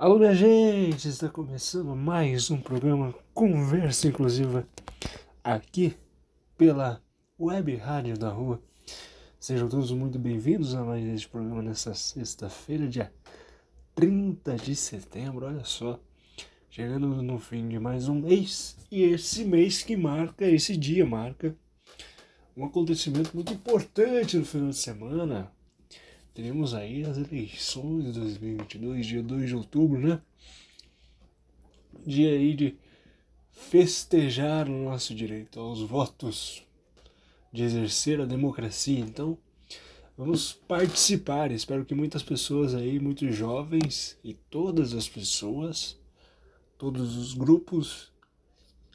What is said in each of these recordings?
Alô, minha gente! Está começando mais um programa Conversa Inclusiva aqui pela Web Rádio da Rua. Sejam todos muito bem-vindos a mais este programa nesta sexta-feira, dia 30 de setembro. Olha só, chegando no fim de mais um mês e esse mês que marca, esse dia marca um acontecimento muito importante no final de semana teremos aí as eleições de 2022, dia 2 de outubro, né? Dia aí de festejar o nosso direito aos votos, de exercer a democracia. Então, vamos participar. Espero que muitas pessoas aí, muitos jovens e todas as pessoas, todos os grupos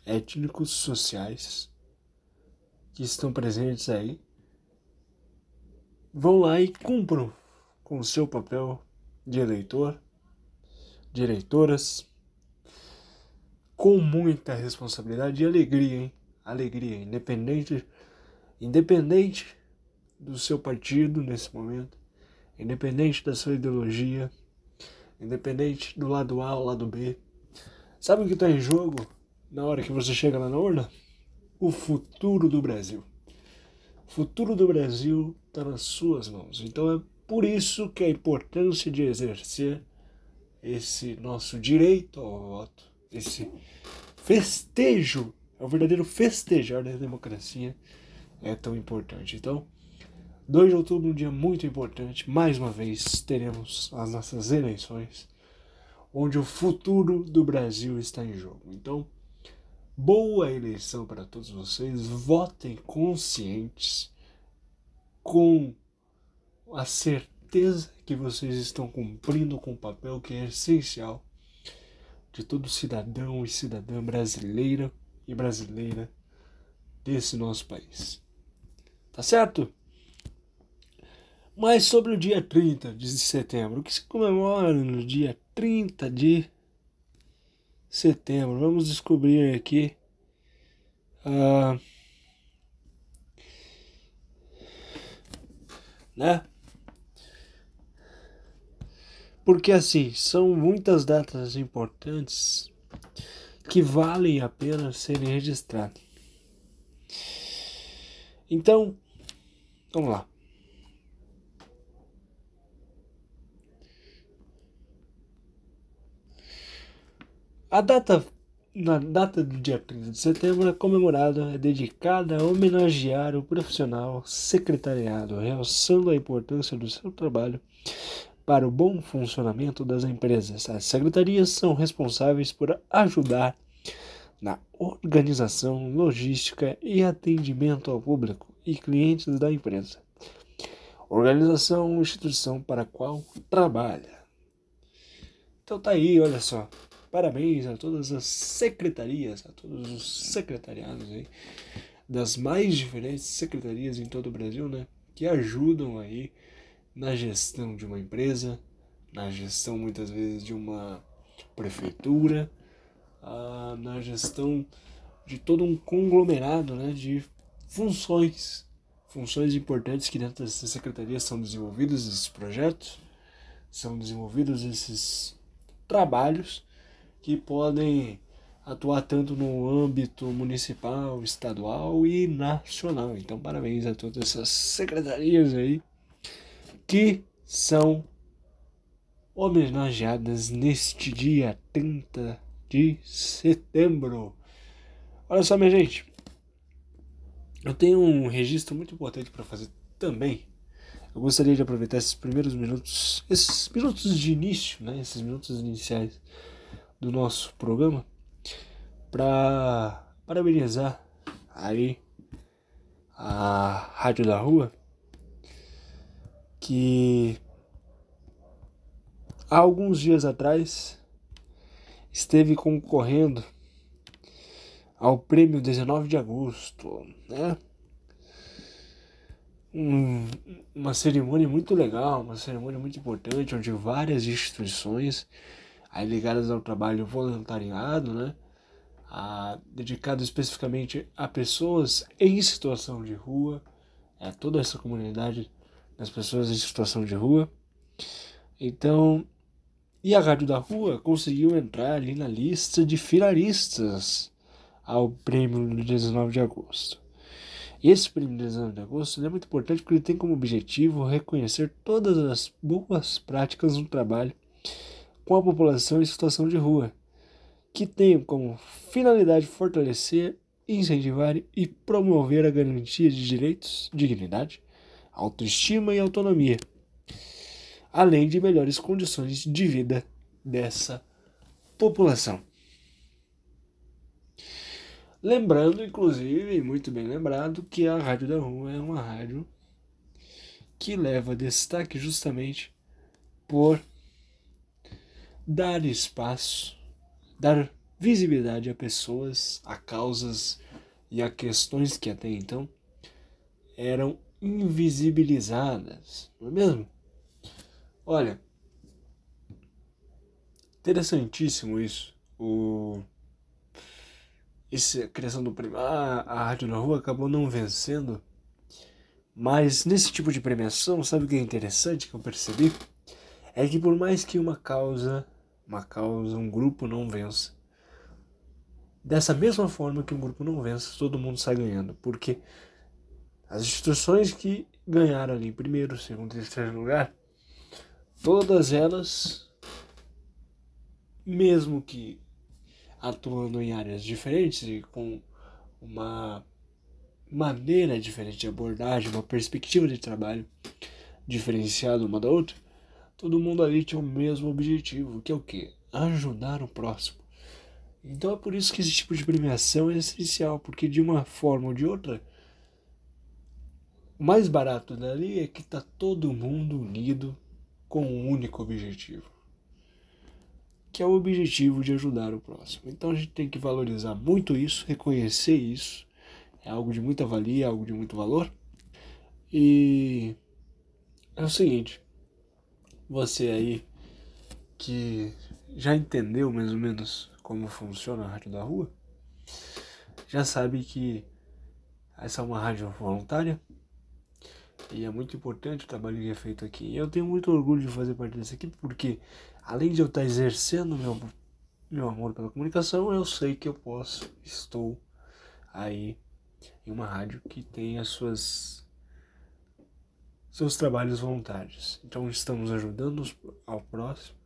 étnicos, sociais que estão presentes aí, vão lá e cumpram com o seu papel de eleitor, de eleitoras, com muita responsabilidade e alegria, hein? Alegria, independente, independente do seu partido nesse momento, independente da sua ideologia, independente do lado A ou lado B. Sabe o que está em jogo na hora que você chega lá na urna? O futuro do Brasil. Futuro do Brasil está nas suas mãos. Então é por isso que a importância de exercer esse nosso direito ao voto, esse festejo, é o verdadeiro festejar da democracia é tão importante. Então, 2 de outubro, um dia muito importante, mais uma vez teremos as nossas eleições, onde o futuro do Brasil está em jogo. Então, boa eleição para todos vocês, votem conscientes, com a certeza que vocês estão cumprindo com o papel que é essencial de todo cidadão e cidadã brasileira e brasileira desse nosso país. Tá certo? Mas sobre o dia 30 de setembro, o que se comemora no dia 30 de setembro? Vamos descobrir aqui. Uh, né? Porque assim, são muitas datas importantes que valem a pena serem registradas. Então, vamos lá. A data na data do dia 30 de setembro é comemorada, é dedicada a homenagear o profissional secretariado, realçando a importância do seu trabalho para o bom funcionamento das empresas. As secretarias são responsáveis por ajudar na organização, logística e atendimento ao público e clientes da empresa. Organização ou instituição para a qual trabalha. Então tá aí, olha só. Parabéns a todas as secretarias, a todos os secretariados aí, das mais diferentes secretarias em todo o Brasil, né? Que ajudam aí na gestão de uma empresa, na gestão muitas vezes de uma prefeitura, na gestão de todo um conglomerado né, de funções, funções importantes que dentro dessas secretarias são desenvolvidos esses projetos, são desenvolvidos esses trabalhos que podem atuar tanto no âmbito municipal, estadual e nacional. Então, parabéns a todas essas secretarias aí que são homenageadas neste dia 30 de setembro. Olha só, minha gente, eu tenho um registro muito importante para fazer também. Eu gostaria de aproveitar esses primeiros minutos, esses minutos de início, né, esses minutos iniciais do nosso programa para parabenizar aí a Rádio da Rua que há alguns dias atrás esteve concorrendo ao prêmio 19 de agosto, né? Um, uma cerimônia muito legal, uma cerimônia muito importante, onde várias instituições aí ligadas ao trabalho voluntariado, né? Dedicado especificamente a pessoas em situação de rua, a toda essa comunidade das pessoas em situação de rua. Então, E a Rádio da Rua conseguiu entrar ali na lista de finalistas ao prêmio no 19 de agosto. Esse prêmio de 19 de agosto é muito importante porque ele tem como objetivo reconhecer todas as boas práticas no trabalho com a população em situação de rua, que tenham como finalidade fortalecer, incentivar e promover a garantia de direitos, dignidade, autoestima e autonomia, além de melhores condições de vida dessa população. Lembrando, inclusive, muito bem lembrado, que a Rádio da Rua é uma rádio que leva destaque justamente por dar espaço, dar visibilidade a pessoas, a causas e a questões que até então eram invisibilizadas, não é mesmo? Olha, interessantíssimo isso. O esse, a criação do. Ah, a Rádio na Rua acabou não vencendo. Mas nesse tipo de premiação, sabe o que é interessante que eu percebi? É que por mais que uma causa, uma causa, um grupo não vença, dessa mesma forma que um grupo não vença, todo mundo sai ganhando. Porque as instituições que ganharam ali em primeiro, segundo e terceiro lugar, todas elas, mesmo que atuando em áreas diferentes e com uma maneira diferente de abordagem, uma perspectiva de trabalho diferenciada uma da outra, todo mundo ali tinha o mesmo objetivo, que é o quê? Ajudar o próximo. Então é por isso que esse tipo de premiação é essencial, porque de uma forma ou de outra, o mais barato dali é que está todo mundo unido com um único objetivo que é o objetivo de ajudar o próximo. Então a gente tem que valorizar muito isso, reconhecer isso, é algo de muita valia, algo de muito valor. E é o seguinte, você aí que já entendeu mais ou menos como funciona a rádio da rua, já sabe que essa é uma rádio voluntária e é muito importante o trabalho que é feito aqui. Eu tenho muito orgulho de fazer parte dessa equipe porque além de eu estar exercendo meu, meu amor pela comunicação, eu sei que eu posso, estou aí em uma rádio que tem as suas seus trabalhos voluntários. Então estamos ajudando ao próximo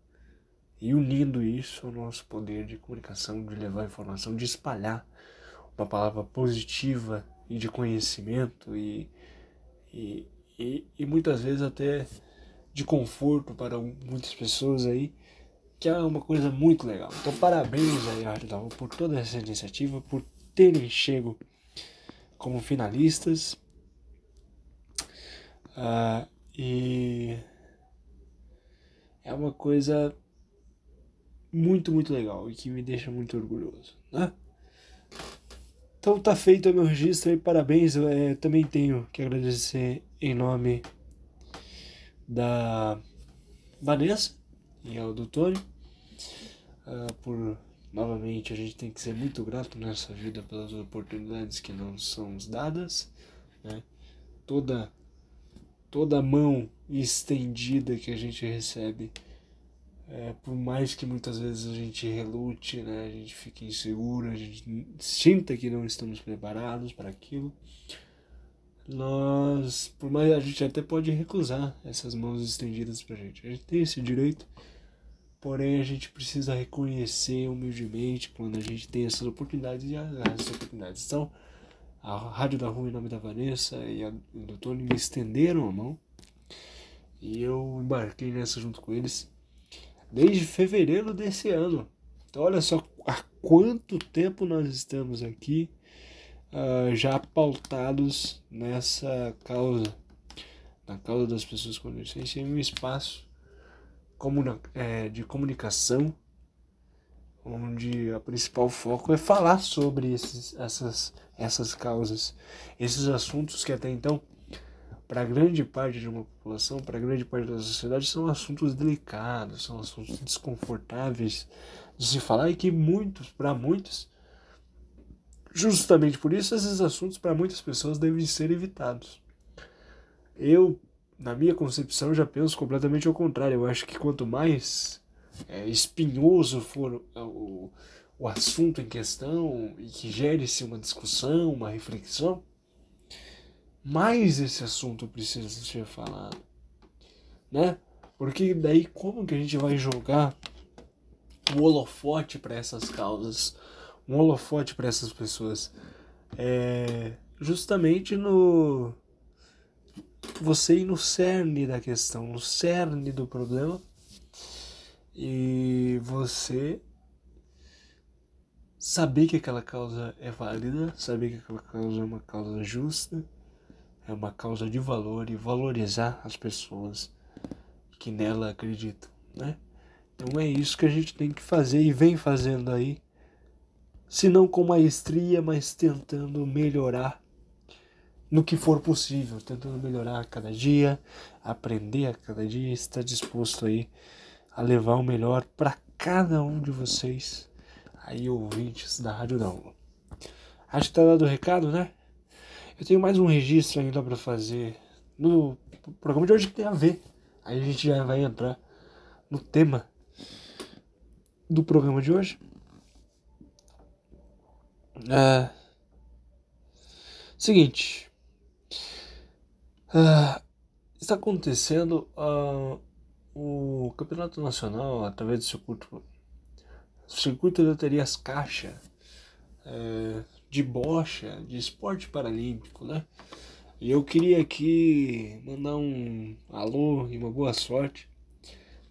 e unindo isso ao nosso poder de comunicação, de levar informação, de espalhar uma palavra positiva e de conhecimento e, e, e, e muitas vezes até de conforto para muitas pessoas aí, que é uma coisa muito legal. Então, parabéns aí, Rádio da por toda essa iniciativa, por terem chego como finalistas. Uh, e é uma coisa muito, muito legal e que me deixa muito orgulhoso. Né? Então tá feito o meu registro aí, parabéns. Eu é, também tenho que agradecer em nome da Vanessa e ao do Tony. Uh, por novamente a gente tem que ser muito grato nessa vida pelas oportunidades que não são dadas. Né? Toda, toda mão estendida que a gente recebe. É, por mais que muitas vezes a gente relute, né, a gente fique inseguro, a gente sinta que não estamos preparados para aquilo, nós, por mais a gente até pode recusar essas mãos estendidas pra gente. A gente tem esse direito, porém a gente precisa reconhecer humildemente quando a gente tem essas oportunidades e essas oportunidades. Então, a Rádio da Rua em nome da Vanessa e a do Tony me estenderam a mão e eu embarquei nessa junto com eles desde fevereiro desse ano. Então, olha só há quanto tempo nós estamos aqui uh, já pautados nessa causa, na causa das pessoas com deficiência, em um espaço comuna, é, de comunicação, onde o principal foco é falar sobre esses, essas, essas causas, esses assuntos que até então, para grande parte de uma população, para grande parte da sociedade, são assuntos delicados, são assuntos desconfortáveis de se falar e que muitos, para muitos, Justamente por isso, esses assuntos para muitas pessoas devem ser evitados. Eu, na minha concepção, já penso completamente ao contrário. Eu acho que quanto mais é, espinhoso for o, o assunto em questão e que gere-se uma discussão, uma reflexão, mais esse assunto precisa ser falado, né? Porque daí como que a gente vai jogar um holofote para essas causas, um holofote para essas pessoas? É justamente no você ir no cerne da questão, no cerne do problema e você saber que aquela causa é válida, saber que aquela causa é uma causa justa, é uma causa de valor e valorizar as pessoas que nela acreditam, né? Então é isso que a gente tem que fazer e vem fazendo aí, se não com maestria, mas tentando melhorar no que for possível, tentando melhorar a cada dia, aprender a cada dia, estar disposto aí a levar o melhor para cada um de vocês, aí ouvintes da Rádio Não. Acho que tá dado o recado, né? Eu tenho mais um registro ainda para fazer no programa de hoje que tem a ver. Aí a gente já vai entrar no tema do programa de hoje. É... Seguinte, ah, está acontecendo uh, o Campeonato Nacional através do circuito, circuito de loterias caixa é, de bocha, de esporte paralímpico, né? E eu queria aqui mandar um alô e uma boa sorte.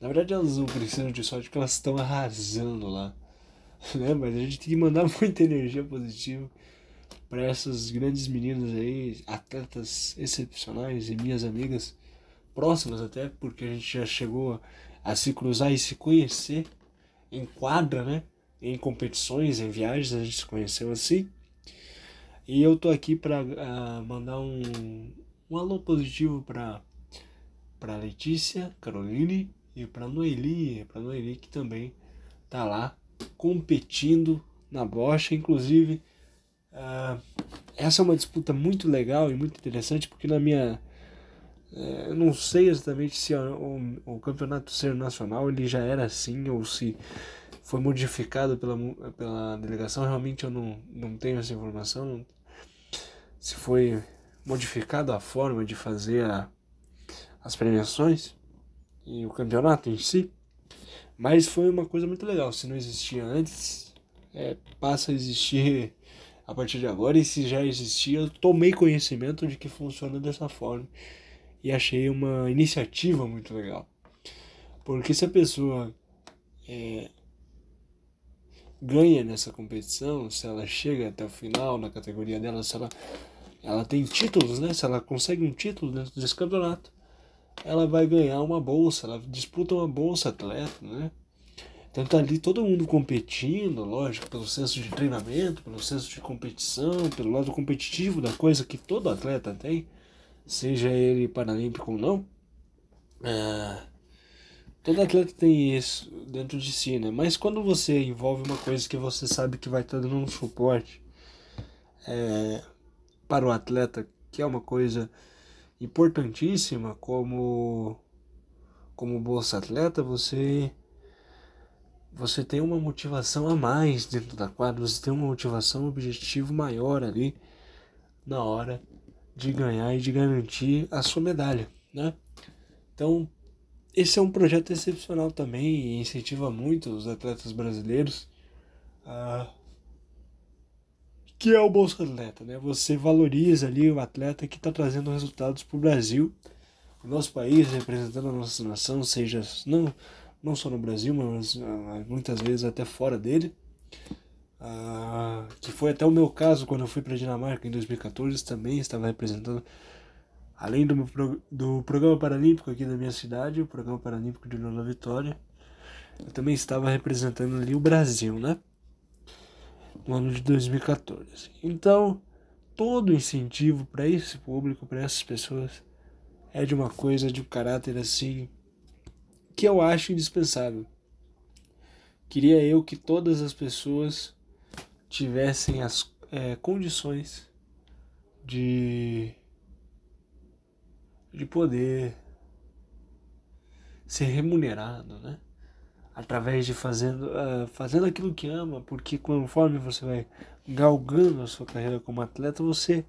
Na verdade elas não precisam de sorte porque elas estão arrasando lá. Né? Mas a gente tem que mandar muita energia positiva para essas grandes meninas aí, atletas excepcionais e minhas amigas próximas até, porque a gente já chegou a se cruzar e se conhecer em quadra, né? Em competições, em viagens, a gente se conheceu assim. E eu tô aqui para uh, ah, mandar um, um alô positivo para para Letícia, Caroline e para Noeli, para Noeli que também tá lá competindo na bocha, inclusive Uh, essa é uma disputa muito legal e muito interessante, porque na minha. Uh, eu não sei exatamente se o, o, campeonato ser nacional ele já era assim ou se foi modificado pela, pela delegação. Realmente eu não, não tenho essa informação. Se foi modificada a forma de fazer a, as premiações e o campeonato em si. Mas foi uma coisa muito legal. Se não existia antes, é, passa a existir a partir de agora, e se já existia, eu tomei conhecimento de que funciona dessa forma e achei uma iniciativa muito legal. Porque se a pessoa é, ganha nessa competição, se ela chega até o final na categoria dela, se ela, ela tem títulos, né? Se ela consegue um título dentro desse campeonato, ela vai ganhar uma bolsa, ela disputa uma bolsa atleta, né? Então tá ali todo mundo competindo, lógico, pelo senso de treinamento, pelo senso de competição, pelo lado competitivo da coisa que todo atleta tem, seja ele paralímpico ou não. É, todo atleta tem isso dentro de si, né? Mas quando você envolve uma coisa que você sabe que vai estar dando um suporte é, para o atleta, que é uma coisa importantíssima como como bolsa atleta, você você tem uma motivação a mais dentro da quadra, você tem uma motivação, um objetivo maior ali na hora de ganhar e de garantir a sua medalha, né? Então, esse é um projeto excepcional também e incentiva muito os atletas brasileiros a que é o Bolsa Atleta, né? Você valoriza ali o atleta que está trazendo resultados para o Brasil, o nosso país, representando a nossa nação, seja não não só no Brasil, mas ah, muitas vezes até fora dele. Ah, que foi até o meu caso quando eu fui para a Dinamarca em 2014, também estava representando, além do, meu, do programa paralímpico aqui da minha cidade, o programa paralímpico de Nova Vitória, eu também estava representando ali o Brasil, né? No ano de 2014. Então, todo incentivo para esse público, para essas pessoas, é de uma coisa de um caráter assim que eu acho indispensável. Queria eu que todas as pessoas tivessem as é, condições de, de poder ser remunerado, né? através de fazendo, uh, fazendo aquilo que ama, porque conforme você vai galgando a sua carreira como atleta, você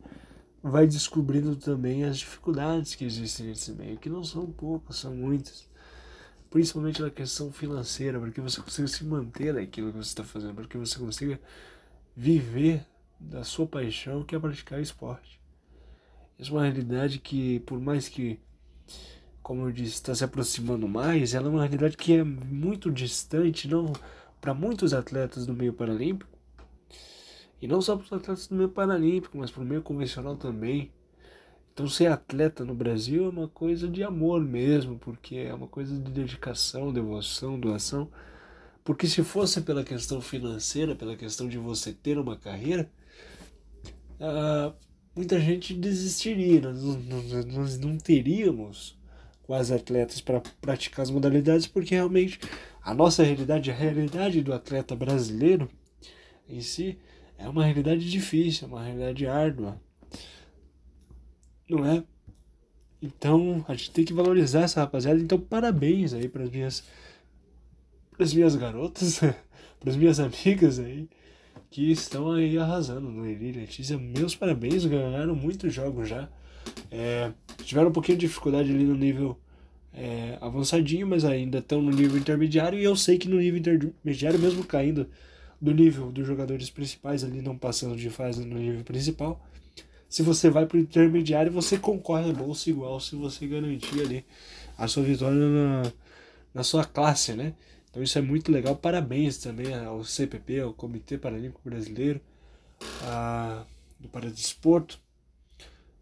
vai descobrindo também as dificuldades que existem nesse meio, que não são poucas, são muitas. Principalmente na questão financeira, para que você consiga se manter naquilo que você está fazendo, para que você consiga viver da sua paixão, que é praticar esporte. Essa é uma realidade que, por mais que como eu disse, está se aproximando mais, ela é uma realidade que é muito distante, não para muitos atletas do meio paralímpico, e não só para os atletas do meio paralímpico, mas para o meio convencional também. Então, ser atleta no Brasil é uma coisa de amor mesmo, porque é uma coisa de dedicação, devoção, doação. Porque se fosse pela questão financeira, pela questão de você ter uma carreira, uh, muita gente desistiria. Nós, nós, nós não teríamos as atletas para praticar as modalidades, porque realmente a nossa realidade, a realidade do atleta brasileiro em si, é uma realidade difícil, é uma realidade árdua. Não é? Então, a gente tem que valorizar essa rapaziada. Então, parabéns aí para as minhas as minhas garotas, para as minhas amigas aí que estão aí arrasando no Eli Letícia. Meus parabéns, ganharam muitos jogos já. É, tiveram um pouquinho de dificuldade ali no nível é, avançadinho, mas ainda estão no nível intermediário. E eu sei que no nível intermediário, mesmo caindo do nível dos jogadores principais, ali não passando de fase no nível principal, se você vai para o intermediário, você concorre a bolsa igual se você garantir ali a sua vitória na, na sua classe, né? Então isso é muito legal. Parabéns também ao CPP, ao Comitê Paralímpico Brasileiro, a, do Paradesporto,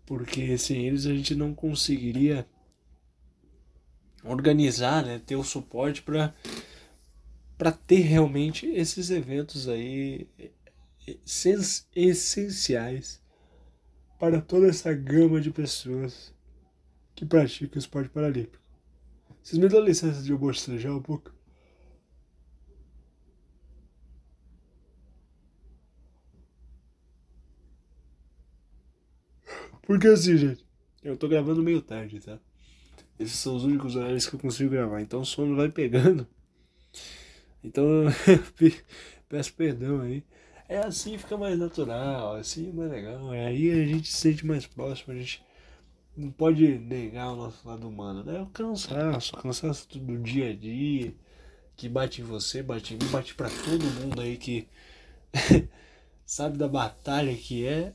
porque sem eles a gente não conseguiria organizar, né, ter o suporte para para ter realmente esses eventos aí essenciais para toda essa gama de pessoas que praticam esporte paralímpico. Vocês me dão licença de eu bocejar um pouco? Porque assim, gente, eu tô gravando meio tarde, tá? Esses são os únicos horários que eu consigo gravar. Então o sono vai pegando. Então peço perdão aí. É assim fica mais natural, assim é mais legal. É aí a gente se sente mais próximo, a gente não pode negar o nosso lado humano, né? É o cansaço, o cansaço do dia a dia, que bate em você, bate em mim, bate pra todo mundo aí que sabe da batalha que é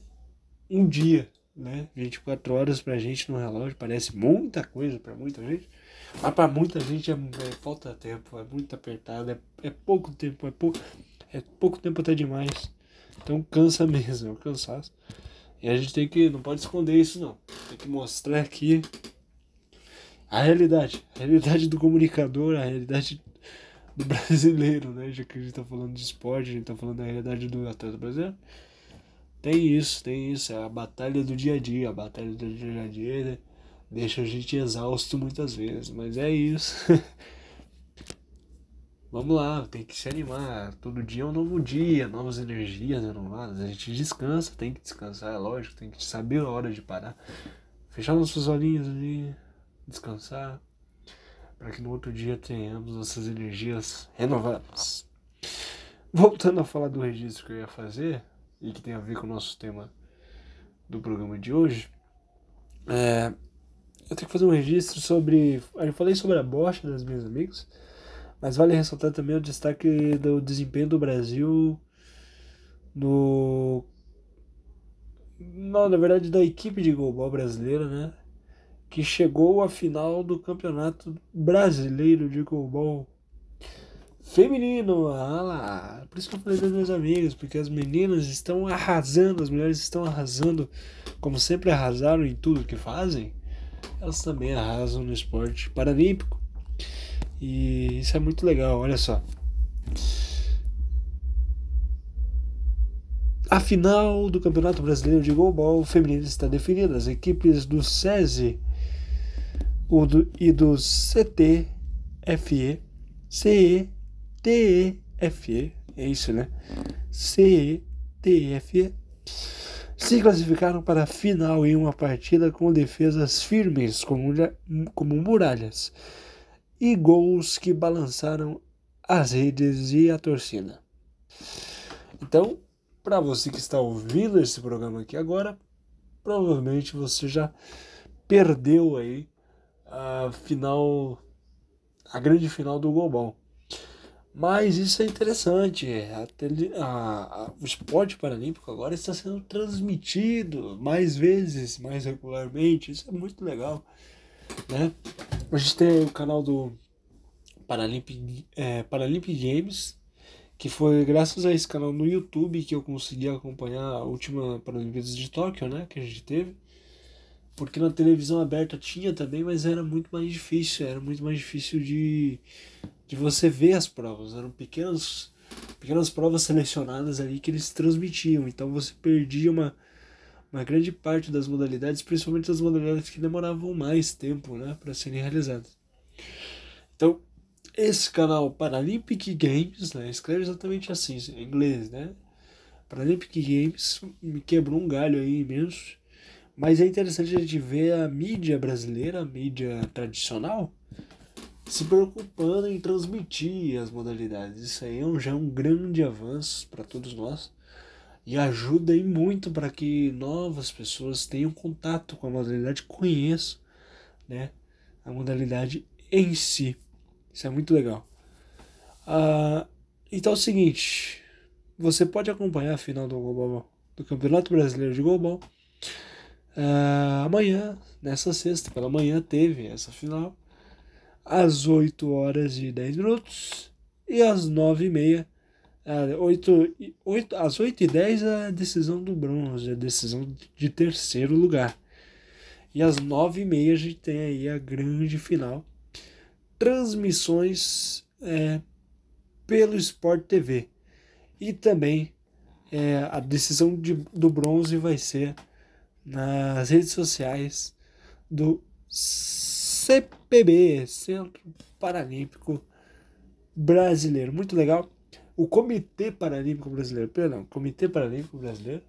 um dia né? 24 horas pra gente no relógio parece muita coisa para muita gente, mas para muita gente é, é, falta tempo, é muito apertado, é, é pouco tempo, é pouco, é pouco tempo até demais. Então cansa mesmo, é um cansaço. E a gente tem que, não pode esconder isso não. Tem que mostrar aqui a realidade, a realidade do comunicador, a realidade do brasileiro, né? Já que a gente tá falando de esporte, a gente tá falando da realidade do atleta brasileiro. Tem isso, tem isso. É a batalha do dia a dia. A batalha do dia a dia né? deixa a gente exausto muitas vezes. Mas é isso. Vamos lá, tem que se animar. Todo dia é um novo dia, novas energias renovadas. A gente descansa, tem que descansar, é lógico, tem que saber a hora de parar. Fechar nossos olhinhos ali, descansar, para que no outro dia tenhamos nossas energias renovadas. Voltando a falar do registro que eu ia fazer, e que tem a ver com o nosso tema do programa de hoje, é, eu tenho que fazer um registro sobre. Eu falei sobre a bocha das minhas amigas, mas vale ressaltar também o destaque do desempenho do Brasil no. Não, na verdade, da equipe de goalball brasileira, né? Que chegou à final do Campeonato Brasileiro de Goalball feminino. Ah lá. Por isso que eu falei das minhas amigas, porque as meninas estão arrasando, as mulheres estão arrasando, como sempre arrasaram em tudo que fazem, elas também arrasam no esporte paralímpico. E isso é muito legal, olha só. A final do Campeonato Brasileiro de Goalball feminino está definida. As equipes do SESI e do CTFE, CE TEFE, é isso, né? CETFE se classificaram para a final em uma partida com defesas firmes como, como muralhas e gols que balançaram as redes e a torcida. Então, para você que está ouvindo esse programa aqui agora, provavelmente você já perdeu aí a final, a grande final do Global. Mas isso é interessante. A a, a, o esporte paralímpico agora está sendo transmitido mais vezes, mais regularmente. Isso é muito legal. Né? A gente tem o canal do Paralympic, é, Games, que foi graças a esse canal no YouTube que eu consegui acompanhar a última Paralimpíadas de Tóquio, né? Que a gente teve. Porque na televisão aberta tinha também, mas era muito mais difícil. Era muito mais difícil de de você ver as provas. Eram pequenas, pequenas provas selecionadas ali que eles transmitiam. Então você perdia uma, uma grande parte das modalidades, principalmente as modalidades que demoravam mais tempo né, para serem realizadas. Então, esse canal Paralympic Games, né, escreve exatamente assim, em inglês, né? Paralympic Games me quebrou um galho aí imenso. Mas é interessante a gente ver a mídia brasileira, a mídia tradicional, se preocupando em transmitir as modalidades. Isso aí é já é um grande avanço para todos nós e ajuda aí muito para que novas pessoas tenham contato com a modalidade, conheçam né, a modalidade em si. Isso é muito legal. Ah, então é o seguinte, você pode acompanhar a final do, Global, do Campeonato Brasileiro de Global. Ah, amanhã, nessa sexta, pela manhã, teve essa final às 8 horas e 10 minutos e às 9 e meia, 8, 8, às 8 e 10 a decisão do bronze, a decisão de terceiro lugar. E às 9 e meia a gente tem aí a grande final. Transmissões é, pelo Sport TV. E também é, a decisão de, do bronze vai ser nas redes sociais do CPB, Centro Paralímpico Brasileiro. Muito legal. O Comitê Paralímpico Brasileiro, perdão, Comitê Paralímpico Brasileiro,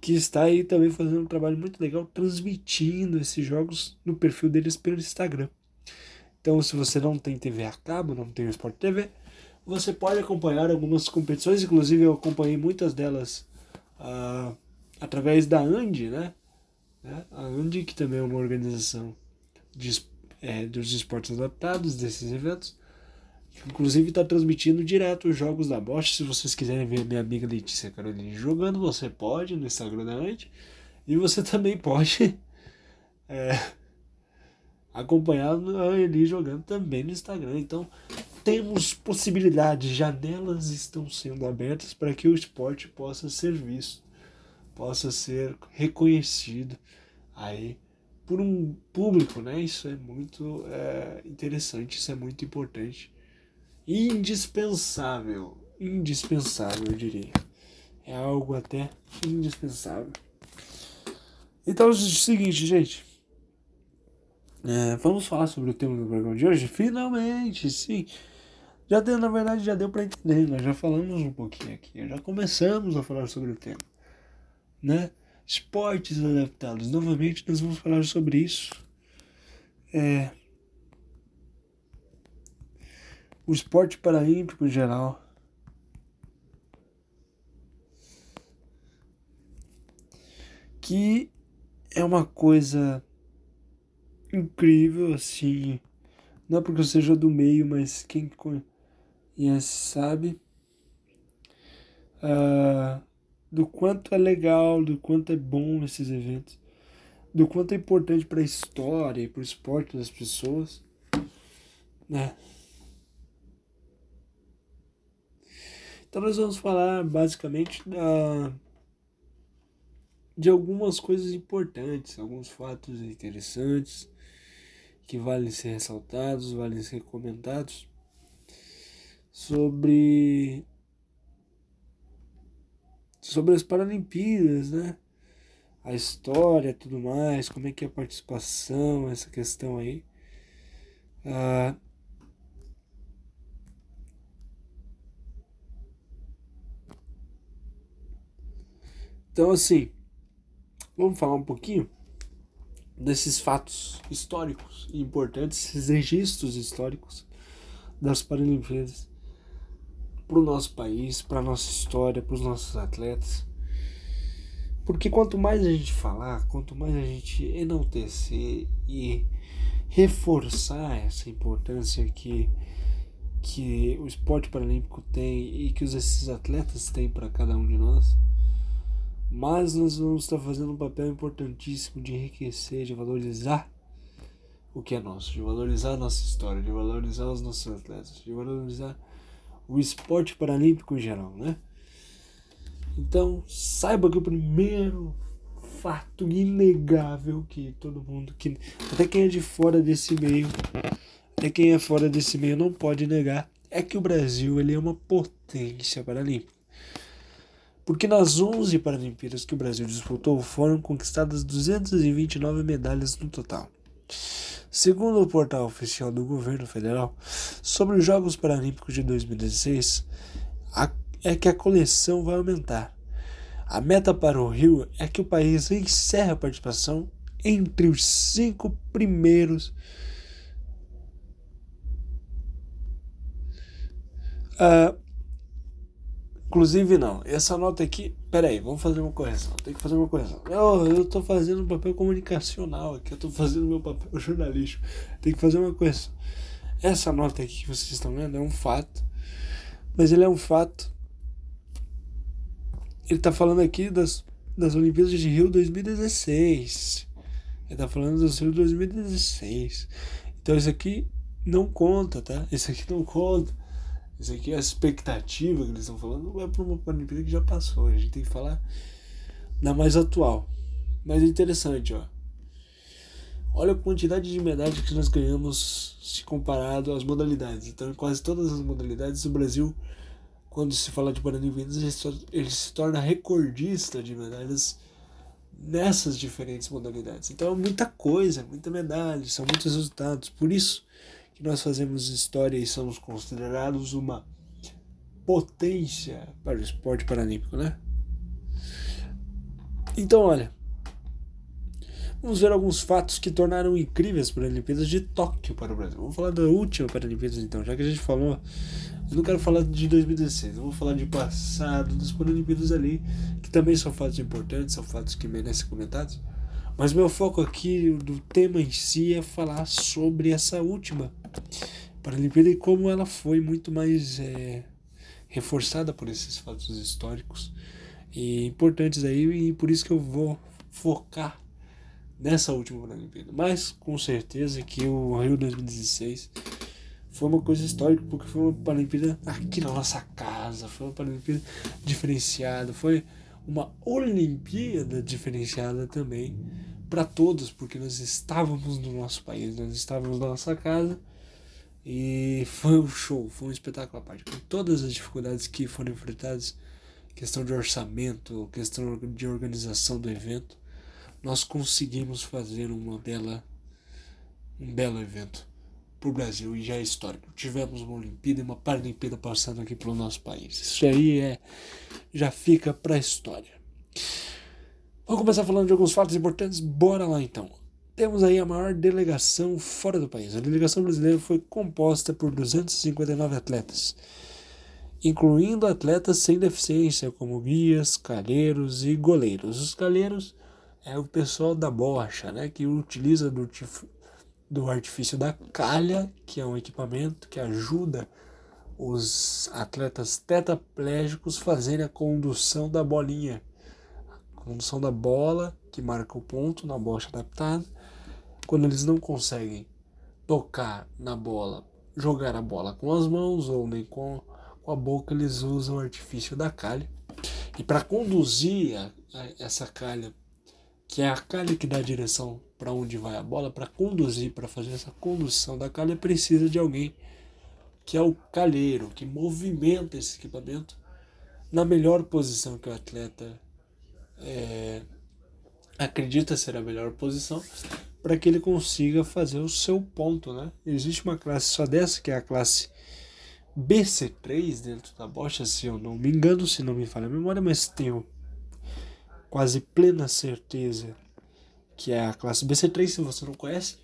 que está aí também fazendo um trabalho muito legal, transmitindo esses jogos no perfil deles pelo Instagram. Então, se você não tem TV a cabo, não tem Sport TV, você pode acompanhar algumas competições, inclusive eu acompanhei muitas delas uh, através da Andy, né? A Andy, que também é uma organização de é, dos esportes adaptados desses eventos. Inclusive está transmitindo direto os jogos da Bosch. Se vocês quiserem ver minha amiga Letícia Caroline jogando, você pode no Instagram da noite. E você também pode é, acompanhar ele jogando também no Instagram. Então temos possibilidades, janelas estão sendo abertas para que o esporte possa ser visto, possa ser reconhecido aí por um público, né? Isso é muito é, interessante, isso é muito importante. Indispensável, indispensável, eu diria. É algo até indispensável. Então é o seguinte, gente. É, vamos falar sobre o tema do programa de hoje? Finalmente, sim. Já deu, na verdade, já deu para entender. Nós já falamos um pouquinho aqui. Já começamos a falar sobre o tema, né? esportes adaptados. Novamente, nós vamos falar sobre isso. É, o esporte paralímpico em geral. Que é uma coisa incrível, assim. Não é porque eu seja do meio, mas quem conhece sabe. Uh, do quanto é legal, do quanto é bom esses eventos, do quanto é importante para a história e para o esporte das pessoas, né? Então nós vamos falar basicamente da, de algumas coisas importantes, alguns fatos interessantes que valem ser ressaltados, valem ser comentados sobre sobre as Paralimpíadas, né? A história, tudo mais, como é que é a participação, essa questão aí. Ah, então, assim, vamos falar um pouquinho desses fatos históricos importantes, esses registros históricos das Paralimpíadas. Para o nosso país, para a nossa história, para os nossos atletas. Porque quanto mais a gente falar, quanto mais a gente enaltecer e reforçar essa importância que, que o esporte paralímpico tem e que os, esses atletas têm para cada um de nós, mais nós vamos estar fazendo um papel importantíssimo de enriquecer, de valorizar o que é nosso, de valorizar a nossa história, de valorizar os nossos atletas, de valorizar o esporte paralímpico em geral, né? Então, saiba que o primeiro fato inegável que todo mundo, que até quem é de fora desse meio, até quem é fora desse meio não pode negar, é que o Brasil ele é uma potência paralímpica. Porque nas 11 Paralimpíadas que o Brasil disputou, foram conquistadas 229 medalhas no total. Segundo o portal oficial do governo federal, sobre os Jogos Paralímpicos de 2016, a, é que a coleção vai aumentar. A meta para o Rio é que o país encerre a participação entre os cinco primeiros. Uh, Inclusive, não. Essa nota aqui. Pera aí, vamos fazer uma correção. Tem que fazer uma correção. Eu, eu tô fazendo um papel comunicacional aqui. Eu tô fazendo meu papel jornalístico. Tem que fazer uma correção. Essa nota aqui que vocês estão vendo é um fato. Mas ele é um fato. Ele tá falando aqui das, das Olimpíadas de Rio 2016. Ele tá falando do Rio 2016. Então isso aqui não conta, tá? Isso aqui não conta. Isso aqui é a expectativa que eles estão falando, não é para uma Paralimpíada que já passou. A gente tem que falar da mais atual. Mas é interessante, ó. Olha a quantidade de medalhas que nós ganhamos se comparado às modalidades. Então, em quase todas as modalidades, o Brasil, quando se fala de Paralimpíadas, ele se torna recordista de medalhas nessas diferentes modalidades. Então, é muita coisa, muita medalha, são muitos resultados. Por isso, que nós fazemos história e somos considerados uma potência para o esporte paralímpico, né? Então, olha, vamos ver alguns fatos que tornaram incríveis para a Olimpíadas de Tóquio para o Brasil. Vamos falar da última Paralimpíadas então, já que a gente falou. Eu não quero falar de 2016, eu vou falar de passado, das Paralimpíadas ali, que também são fatos importantes, são fatos que merecem comentários. Mas meu foco aqui do tema em si é falar sobre essa última Paralimpíada e como ela foi muito mais é, reforçada por esses fatos históricos e importantes aí, e por isso que eu vou focar nessa última Paralimpíada. Mas com certeza que o Rio 2016 foi uma coisa histórica, porque foi uma Paralimpíada aqui na nossa casa, foi uma Paralimpíada diferenciada, foi uma Olimpíada diferenciada também para todos, porque nós estávamos no nosso país, nós estávamos na nossa casa e foi um show, foi um espetáculo à parte, com todas as dificuldades que foram enfrentadas, questão de orçamento, questão de organização do evento, nós conseguimos fazer uma bela, um belo evento para o Brasil e já é histórico. Tivemos uma Olimpíada e uma Paralimpíada passando aqui pelo nosso país. Isso aí é já fica para a história. Vamos começar falando de alguns fatos importantes? Bora lá então. Temos aí a maior delegação fora do país. A delegação brasileira foi composta por 259 atletas, incluindo atletas sem deficiência, como guias, calheiros e goleiros. Os calheiros é o pessoal da bocha, né, que utiliza do, do artifício da calha, que é um equipamento que ajuda os atletas tetraplégicos fazerem a condução da bolinha condução da bola, que marca o ponto na bocha adaptada. Quando eles não conseguem tocar na bola, jogar a bola com as mãos ou nem com, com a boca, eles usam o artifício da calha. E para conduzir a, a, essa calha, que é a calha que dá a direção para onde vai a bola, para conduzir, para fazer essa condução da calha, precisa de alguém que é o calheiro, que movimenta esse equipamento na melhor posição que o atleta é, acredita ser a melhor posição para que ele consiga fazer o seu ponto, né? Existe uma classe só dessa, que é a classe BC3 dentro da bocha, se eu não me engano, se não me falha a memória, mas tenho quase plena certeza que é a classe BC3. Se você não conhece,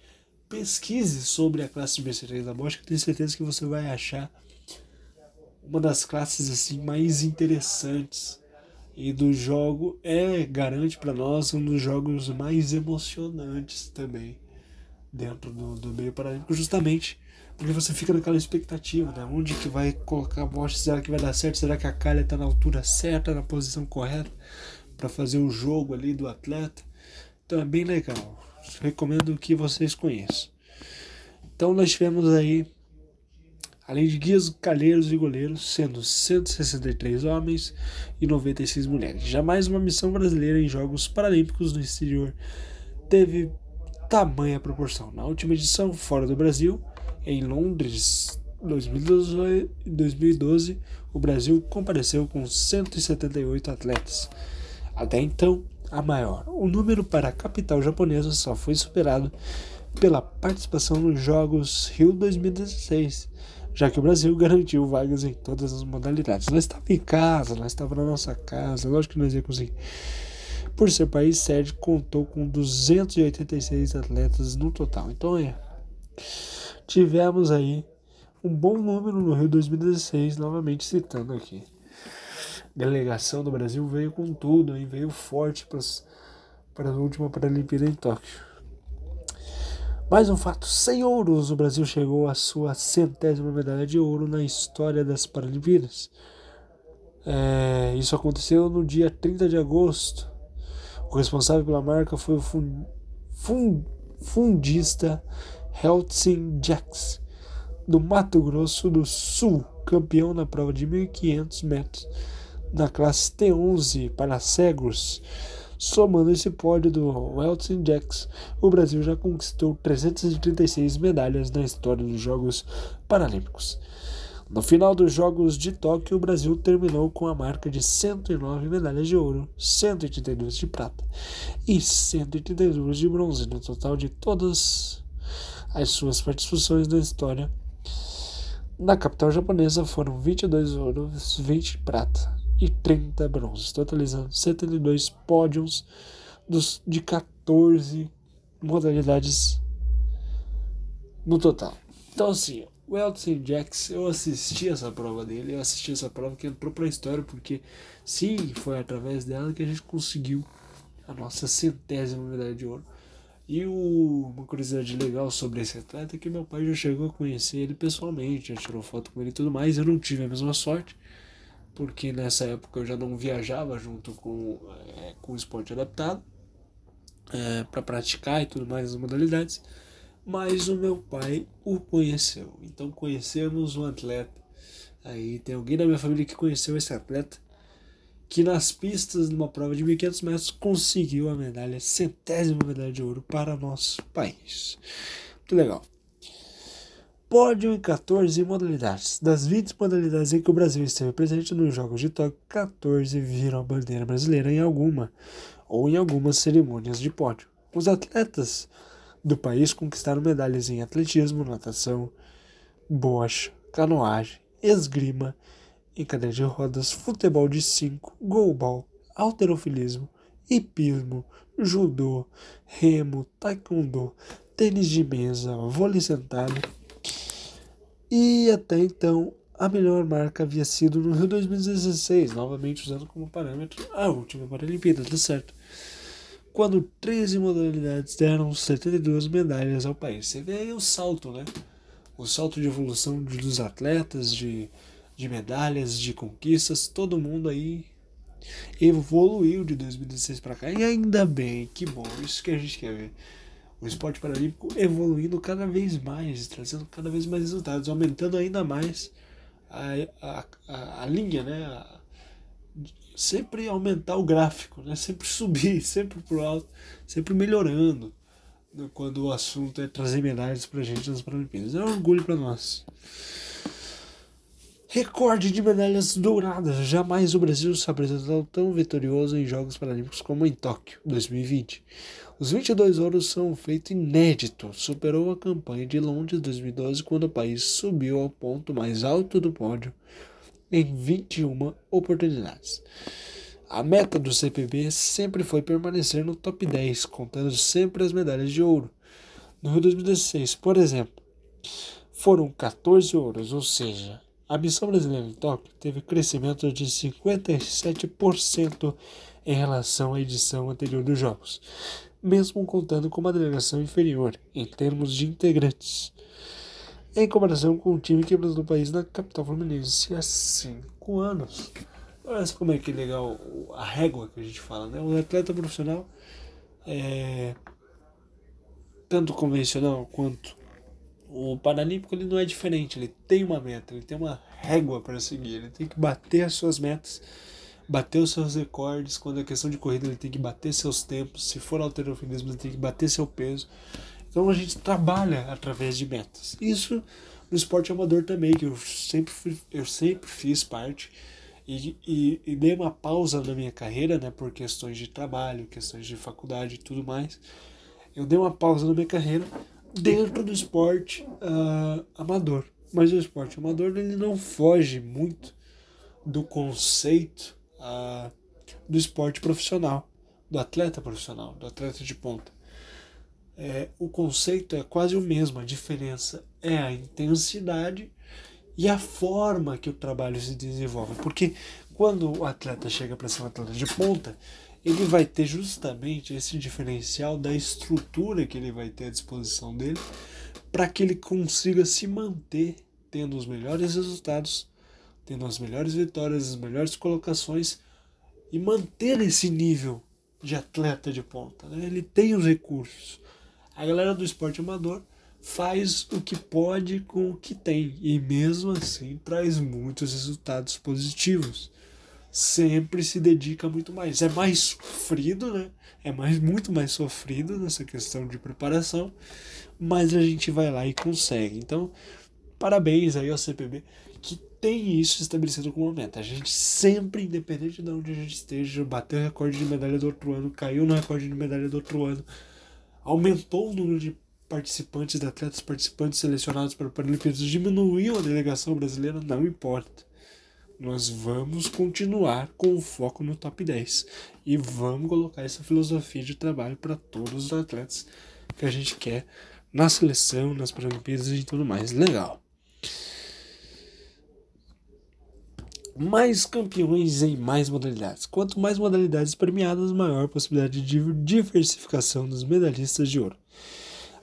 pesquise sobre a classe BC3 da bocha, que tenho certeza que você vai achar uma das classes assim mais interessantes e do jogo é garante para nós um dos jogos mais emocionantes também dentro do, do meio paralímpico justamente porque você fica naquela expectativa, né? Onde que vai colocar a bocha? Será que vai dar certo? Será que a calha está na altura certa, na posição correta para fazer o jogo ali do atleta? Então é bem legal. Recomendo que vocês conheçam. Então nós tivemos aí, além de guias, calheiros e goleiros, sendo 163 homens e 96 mulheres. Jamais uma missão brasileira em Jogos Paralímpicos no exterior teve tamanha proporção. Na última edição, fora do Brasil, em Londres, 2012, 2012, o Brasil compareceu com 178 atletas. Até então, a maior. O número para a capital japonesa só foi superado pela participação nos Jogos Rio 2016, já que o Brasil garantiu vagas em todas as modalidades. Nós estávamos em casa, nós estávamos na nossa casa, lógico que nós ia conseguir. Por ser país sede, contou com 286 atletas no total. Então é tivemos aí um bom número no Rio 2016, novamente citando aqui. A delegação do Brasil veio com tudo, hein? veio forte para a última Paralimpíada em Tóquio. Mais um fato: sem ouros, o Brasil chegou à sua centésima medalha de ouro na história das Paralimpíadas. É, isso aconteceu no dia 30 de agosto. O responsável pela marca foi o fund, fund, fundista Heltzing Jacks, do Mato Grosso do Sul, campeão na prova de 1.500 metros na classe T11 para cegos. Somando esse pódio do Welton Jacks, o Brasil já conquistou 336 medalhas na história dos Jogos Paralímpicos. No final dos Jogos de Tóquio, o Brasil terminou com a marca de 109 medalhas de ouro, 182 de prata e 182 de bronze, no total de todas as suas participações na história. Na capital japonesa foram 22 ouros, 20 prata e 30 bronzes, totalizando 72 pódios dos, de 14 modalidades no total. Então, assim, o Elton Jacks, eu assisti essa prova dele, eu assisti essa prova que entrou para a história, porque sim, foi através dela que a gente conseguiu a nossa centésima medalha de ouro. E o, uma curiosidade legal sobre esse atleta é que meu pai já chegou a conhecer ele pessoalmente, já tirou foto com ele e tudo mais. Eu não tive a mesma sorte, porque nessa época eu já não viajava junto com, é, com o esporte adaptado é, para praticar e tudo mais as modalidades. Mas o meu pai o conheceu. Então conhecemos um atleta. Aí tem alguém da minha família que conheceu esse atleta que nas pistas numa prova de 1.500 metros conseguiu a medalha, centésima medalha de ouro para nosso país. Muito legal. Pódio em 14 modalidades. Das 20 modalidades em que o Brasil esteve presente nos Jogos de Tóquio, 14 viram a bandeira brasileira em alguma ou em algumas cerimônias de pódio. Os atletas do país conquistaram medalhas em atletismo, natação, bocha, canoagem, esgrima em cadeira de rodas, futebol de 5, golbol, alterofilismo, hipismo, judô, remo, taekwondo, tênis de mesa, vôlei sentado. E até então a melhor marca havia sido no Rio 2016, novamente usando como parâmetro a última Paralimpíada, tá certo? Quando 13 modalidades deram 72 medalhas ao país. Você vê aí o salto, né? O salto de evolução dos atletas, de de medalhas, de conquistas, todo mundo aí evoluiu de 2016 para cá. E ainda bem, que bom, isso que a gente quer ver. O esporte paralímpico evoluindo cada vez mais, trazendo cada vez mais resultados, aumentando ainda mais a, a, a, a linha, né? A, sempre aumentar o gráfico, né? Sempre subir, sempre pro alto, sempre melhorando quando o assunto é trazer medalhas pra gente nas Paralimpíadas. É um orgulho para nós. Recorde de medalhas douradas. Jamais o Brasil se apresentou tão vitorioso em Jogos Paralímpicos como em Tóquio 2020. Os 22 ouros são um feito inédito. Superou a campanha de Londres 2012, quando o país subiu ao ponto mais alto do pódio em 21 oportunidades. A meta do CPB sempre foi permanecer no top 10, contando sempre as medalhas de ouro. No Rio 2016, por exemplo, foram 14 ouros, ou seja, A missão brasileira em Tóquio teve crescimento de 57% em relação à edição anterior dos Jogos, mesmo contando com uma delegação inferior em termos de integrantes, em comparação com o time que representou o país na capital fluminense há cinco anos. Olha como é que legal a régua que a gente fala, né? Um atleta profissional, é, tanto convencional quanto o Paralímpico ele não é diferente, ele tem uma meta, ele tem uma régua para seguir, ele tem que bater as suas metas, bater os seus recordes, quando é questão de corrida ele tem que bater seus tempos, se for alterofilismo ele tem que bater seu peso. Então a gente trabalha através de metas. Isso no esporte amador também, que eu sempre, fui, eu sempre fiz parte e, e, e dei uma pausa na minha carreira, né, por questões de trabalho, questões de faculdade e tudo mais. Eu dei uma pausa na minha carreira dentro do esporte uh, amador. Mas o esporte amador ele não foge muito do conceito uh, do esporte profissional, do atleta profissional, do atleta de ponta. É, o conceito é quase o mesmo, a diferença é a intensidade e a forma que o trabalho se desenvolve. Porque quando o atleta chega para ser um atleta de ponta, ele vai ter justamente esse diferencial da estrutura que ele vai ter à disposição dele para que ele consiga se manter tendo os melhores resultados, tendo as melhores vitórias, as melhores colocações e manter esse nível de atleta de ponta. Né? Ele tem os recursos. A galera do esporte amador faz o que pode com o que tem e mesmo assim traz muitos resultados positivos sempre se dedica muito mais. É mais sofrido, né? É mais, muito mais sofrido nessa questão de preparação, mas a gente vai lá e consegue. Então, parabéns aí ao CPB que tem isso estabelecido como meta. A gente sempre, independente de onde a gente esteja, bateu o recorde de medalha do outro ano, caiu no recorde de medalha do outro ano, aumentou o número de participantes, de atletas participantes selecionados para o Paralimpíadas, diminuiu a delegação brasileira, não importa nós vamos continuar com o foco no top 10 e vamos colocar essa filosofia de trabalho para todos os atletas que a gente quer na seleção, nas Paralimpíadas e tudo mais. Legal. Mais campeões em mais modalidades. Quanto mais modalidades premiadas, maior a possibilidade de diversificação dos medalhistas de ouro.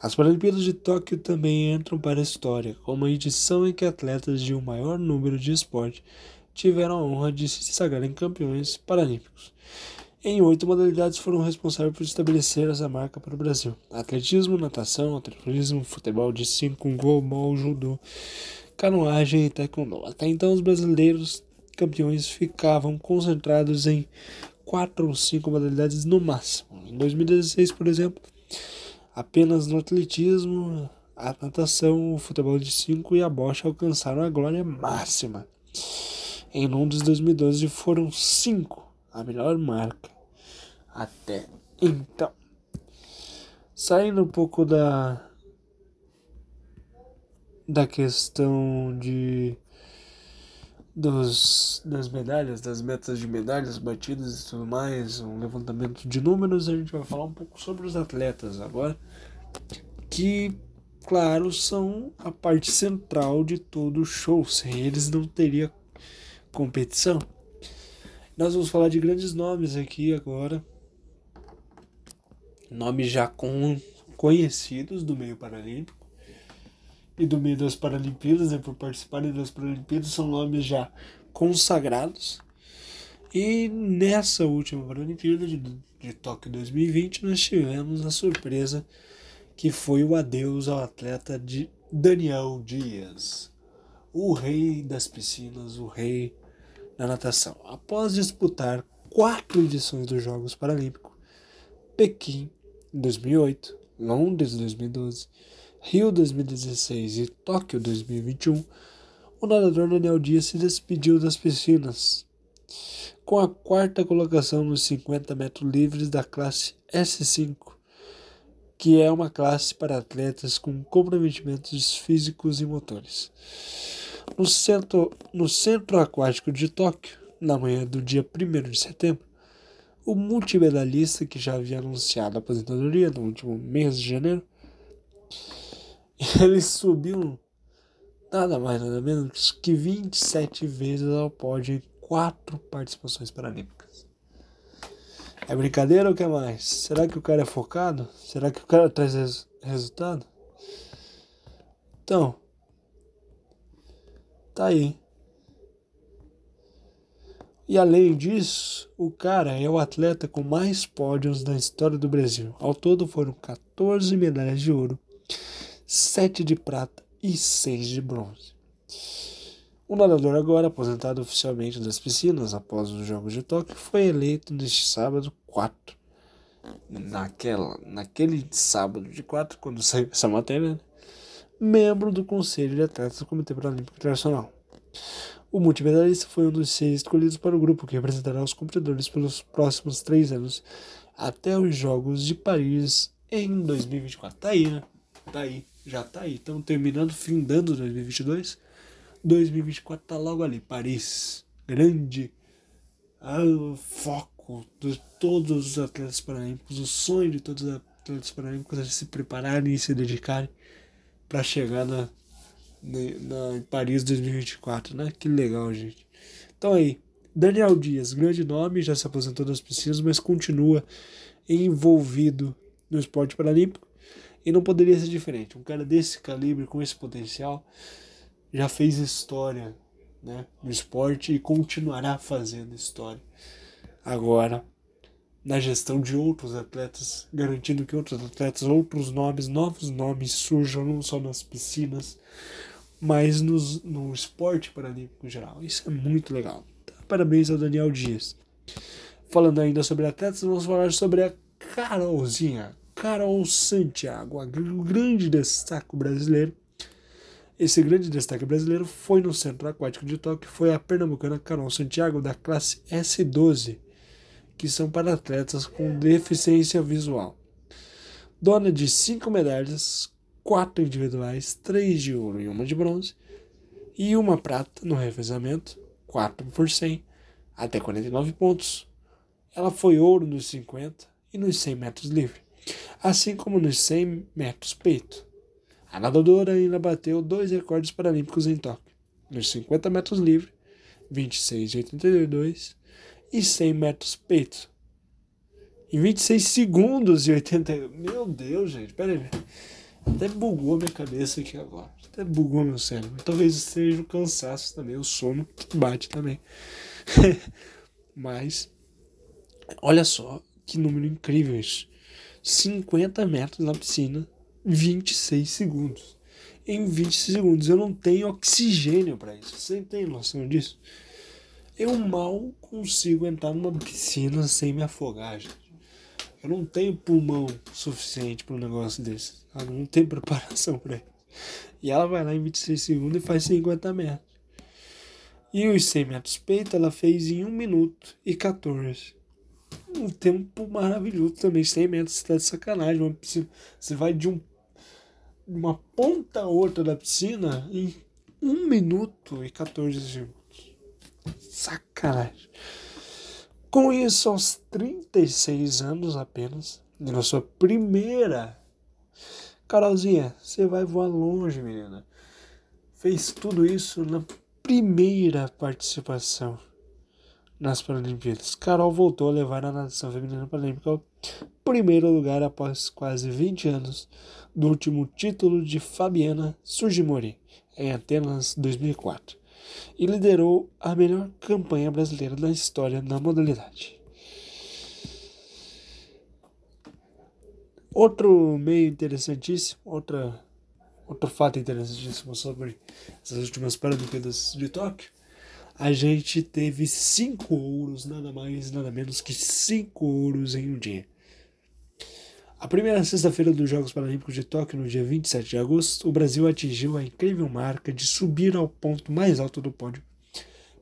As Paralimpíadas de Tóquio também entram para a história como a edição em que atletas de um maior número de esportes tiveram a honra de se sagrarem campeões paralímpicos. Em oito modalidades foram responsáveis por estabelecer essa marca para o Brasil: atletismo, natação, atletismo, futebol de 5, golbol, judô, canoagem e taekwondo. Até então, os brasileiros campeões ficavam concentrados em quatro ou cinco modalidades no máximo. Em 2016, por exemplo, apenas no atletismo, a natação, o futebol de 5 e a bocha alcançaram a glória máxima. Em Londres 2012 foram cinco, a melhor marca até então. Saindo um pouco da da questão de dos, das medalhas, das metas de medalhas batidas e tudo mais, um levantamento de números, a gente vai falar um pouco sobre os atletas agora, que, claro, são a parte central de todo o show. Sem eles não teria competição. Nós vamos falar de grandes nomes aqui agora. Nomes já com, conhecidos do meio paralímpico e do meio das Paralimpíadas, né, por participarem das Paralimpíadas, são nomes já consagrados. E nessa última Paralimpíada de, de Tóquio 2020, nós tivemos a surpresa que foi o adeus ao atleta de Daniel Dias, o rei das piscinas, o rei na natação. Após disputar quatro edições dos Jogos Paralímpicos, Pequim 2008, Londres 2012, Rio 2016 e Tóquio 2021, o nadador Daniel Dias se despediu das piscinas com a quarta colocação nos 50 metros livres da classe S5, que é uma classe para atletas com comprometimentos físicos e motores. No centro, no centro aquático de Tóquio, na manhã do dia 1 de setembro, o multimedalhista que já havia anunciado a aposentadoria no último mês de janeiro, ele subiu nada mais, nada menos que 27 vezes ao pódio em quatro participações paralímpicas. É brincadeira ou o que mais? Será que o cara é focado? Será que o cara traz res resultado? Então, tá aí. E além disso, o cara é o atleta com mais pódios na história do Brasil. Ao todo foram 14 medalhas de ouro, 7 de prata e 6 de bronze. O nadador agora aposentado oficialmente das piscinas após os Jogos de Tóquio foi eleito neste sábado 4. Naquela, naquele sábado de 4, quando saiu essa matéria, né? membro do Conselho de Atletas do Comitê Paralímpico Internacional. O multimedalista foi um dos seis escolhidos para o grupo que representará os competidores pelos próximos três anos até os Jogos de Paris em 2024. Tá aí, né? Tá aí, já tá aí. Estamos terminando, findando 2022. 2024 tá logo ali. Paris, grande ah, foco de todos os atletas paralímpicos, o sonho de todos os atletas paralímpicos é se prepararem e se dedicarem para chegar na na, em Paris 2024, né? Que legal, gente. Então aí, Daniel Dias, grande nome, já se aposentou das piscinas, mas continua envolvido no esporte paralímpico e não poderia ser diferente. Um cara desse calibre, com esse potencial, já fez história né, no esporte e continuará fazendo história agora na gestão de outros atletas, garantindo que outros atletas, outros nomes, novos nomes surjam não só nas piscinas, mas nos, no esporte paralímpico em geral. Isso é muito legal. Parabéns ao Daniel Dias. Falando ainda sobre atletas, vamos falar sobre a Carolzinha, Carol Santiago, o grande destaque brasileiro. Esse grande destaque brasileiro foi no Centro Aquático de Tóquio, foi a pernambucana Carol Santiago, da classe S12, que são para atletas com deficiência visual. Dona de cinco medalhas, quatro individuais, três de ouro e uma de bronze, e uma prata no revezamento, 4 por 100, até 49 pontos. Ela foi ouro nos 50 e nos 100 metros livre, assim como nos 100 metros peito. A nadadora ainda bateu dois recordes paralímpicos em Tóquio, nos 50 metros livre, 26 e 82, e 100 metros peito. Em 26 segundos e 80. Meu Deus, gente, pera aí. Até bugou minha cabeça aqui agora. Até bugou meu cérebro. Talvez seja o cansaço também, o sono que bate também. Mas, olha só que número incrível isso. 50 metros na piscina, 26 segundos. Em 20 segundos eu não tenho oxigênio para isso. Você tem noção disso? Eu mal consigo entrar numa piscina sem me afogar, gente. Eu não tenho pulmão suficiente para um negócio desse. Ela não tem preparação para isso. E ela vai lá em 26 segundos e faz 50 metros. E os 100 metros peito ela fez em 1 minuto e 14. Um tempo maravilhoso também. 100 metros você tá de sacanagem. Uma piscina, você vai de um, uma ponta a outra da piscina em 1 minuto e 14 segundos. Sacanagem. Com isso, aos 36 anos apenas, na sua primeira. Carolzinha, você vai voar longe, menina. Fez tudo isso na primeira participação nas Paralimpíadas. Carol voltou a levar a natação feminina paralímpica ao primeiro lugar após quase 20 anos do último título de Fabiana Sugimori, em Atenas 2004 e liderou a melhor campanha brasileira da história na modalidade. Outro meio interessantíssimo, outra, outro fato interessantíssimo sobre essas últimas Paralimpíadas de Tóquio, a gente teve cinco ouros, nada mais, nada menos que cinco ouros em um dia. A primeira sexta-feira dos Jogos Paralímpicos de Tóquio, no dia 27 de agosto, o Brasil atingiu a incrível marca de subir ao ponto mais alto do pódio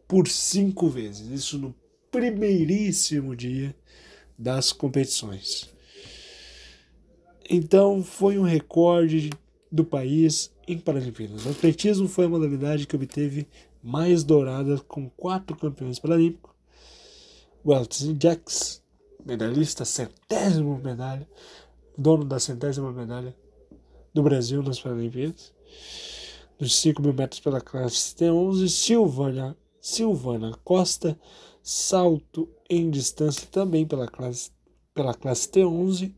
por cinco vezes. Isso no primeiríssimo dia das competições. Então, foi um recorde do país em Paralimpíadas. O atletismo foi a modalidade que obteve mais douradas, com quatro campeões paralímpicos. Welton Jacks, medalhista, centésima medalha dono da centésima medalha do Brasil nas Paralimpíadas. Nos 5 mil metros pela classe T11, Silvana, Silvana Costa, salto em distância também pela classe, pela classe T11.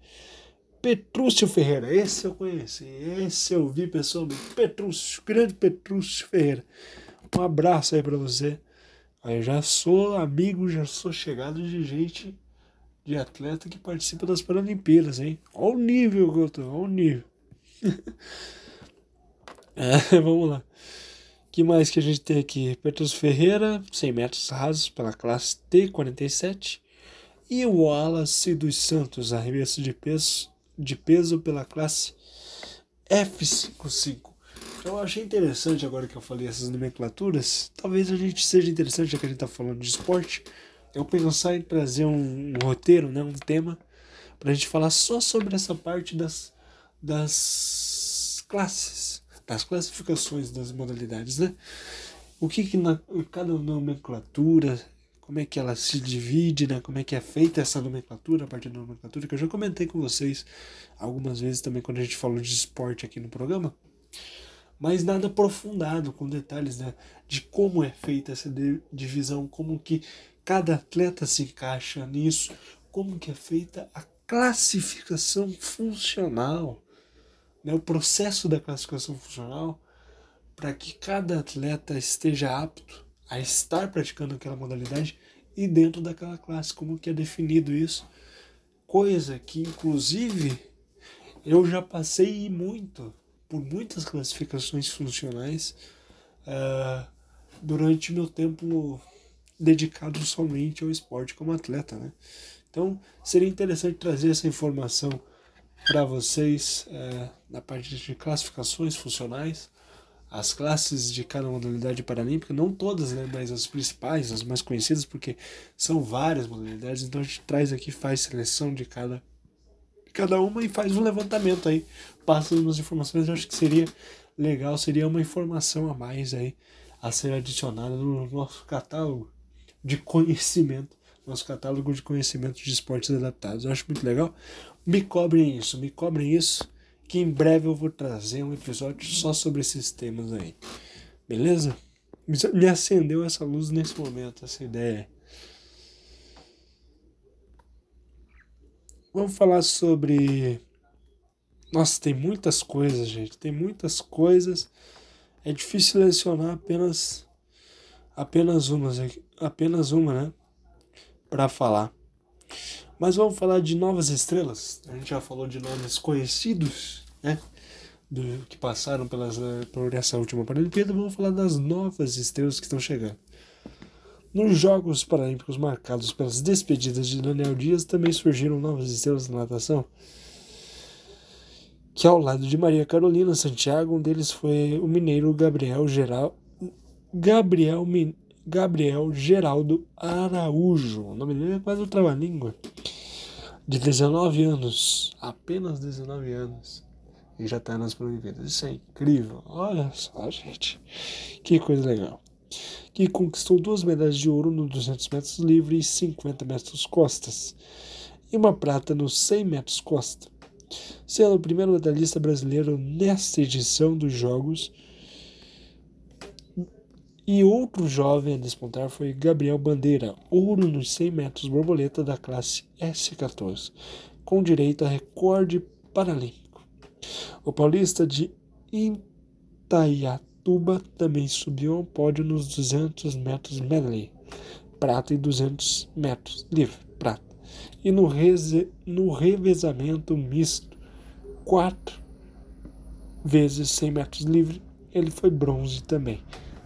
Petrúcio Ferreira, esse eu conheci, esse eu vi pessoalmente. Petrúcio, grande Petrúcio Ferreira. Um abraço aí para você. Eu já sou amigo, já sou chegado de gente, de atleta que participa das Paralimpíadas, hein? Olha o nível que eu tô, olha o nível. é, vamos lá. que mais que a gente tem aqui? Petrus Ferreira, 100 metros rasos pela classe T47. E o Wallace dos Santos, arremesso de peso, de peso pela classe F55. Eu achei interessante agora que eu falei essas nomenclaturas. Talvez a gente seja interessante, já que a gente está falando de esporte, eu pensar em trazer um, um roteiro, né, um tema, para a gente falar só sobre essa parte das, das classes, das classificações das modalidades, né? O que, que na, cada nomenclatura, como é que ela se divide, né? Como é que é feita essa nomenclatura, a partir da nomenclatura, que eu já comentei com vocês algumas vezes também quando a gente falou de esporte aqui no programa mas nada aprofundado com detalhes né, de como é feita essa divisão, como que cada atleta se encaixa nisso, como que é feita a classificação funcional, né, o processo da classificação funcional para que cada atleta esteja apto a estar praticando aquela modalidade e dentro daquela classe, como que é definido isso, coisa que inclusive eu já passei muito por muitas classificações funcionais uh, durante meu tempo dedicado somente ao esporte como atleta, né? Então seria interessante trazer essa informação para vocês uh, na parte de classificações funcionais, as classes de cada modalidade paralímpica, não todas, né, mas as principais, as mais conhecidas, porque são várias modalidades, então a gente traz aqui, faz seleção de cada cada uma e faz um levantamento aí, passa umas informações, eu acho que seria legal, seria uma informação a mais aí a ser adicionada no nosso catálogo de conhecimento, nosso catálogo de conhecimento de esportes adaptados. Eu acho muito legal. Me cobrem isso, me cobrem isso, que em breve eu vou trazer um episódio só sobre esses temas aí. Beleza? Me acendeu essa luz nesse momento, essa ideia. Vamos falar sobre. Nossa, tem muitas coisas, gente. Tem muitas coisas. É difícil selecionar apenas apenas uma, apenas uma, né? Para falar. Mas vamos falar de novas estrelas. A gente já falou de nomes conhecidos, né? Do, que passaram pelas, por essa última Paralimpíada. Vamos falar das novas estrelas que estão chegando. Nos Jogos Paralímpicos marcados pelas despedidas de Daniel Dias, também surgiram novas estrelas da natação, que ao lado de Maria Carolina Santiago, um deles foi o mineiro Gabriel Geral, Gabriel, Gabriel Geraldo Araújo. O nome dele é quase trava-língua. De 19 anos, apenas 19 anos, e já está nas Paralimpíadas. Isso é incrível. Olha só, gente, que coisa legal que conquistou duas medalhas de ouro nos 200 metros livre e 50 metros costas, e uma prata nos 100 metros costa, sendo o primeiro medalhista brasileiro nesta edição dos Jogos. E outro jovem a despontar foi Gabriel Bandeira, ouro nos 100 metros borboleta da classe S14, com direito a recorde paralímpico. O paulista de Itaiatu Tuba também subiu ao pódio nos 200 metros medley, prata e 200 metros livre, prata. E no, reze, no revezamento misto, 4 vezes 100 metros livre, ele foi bronze também.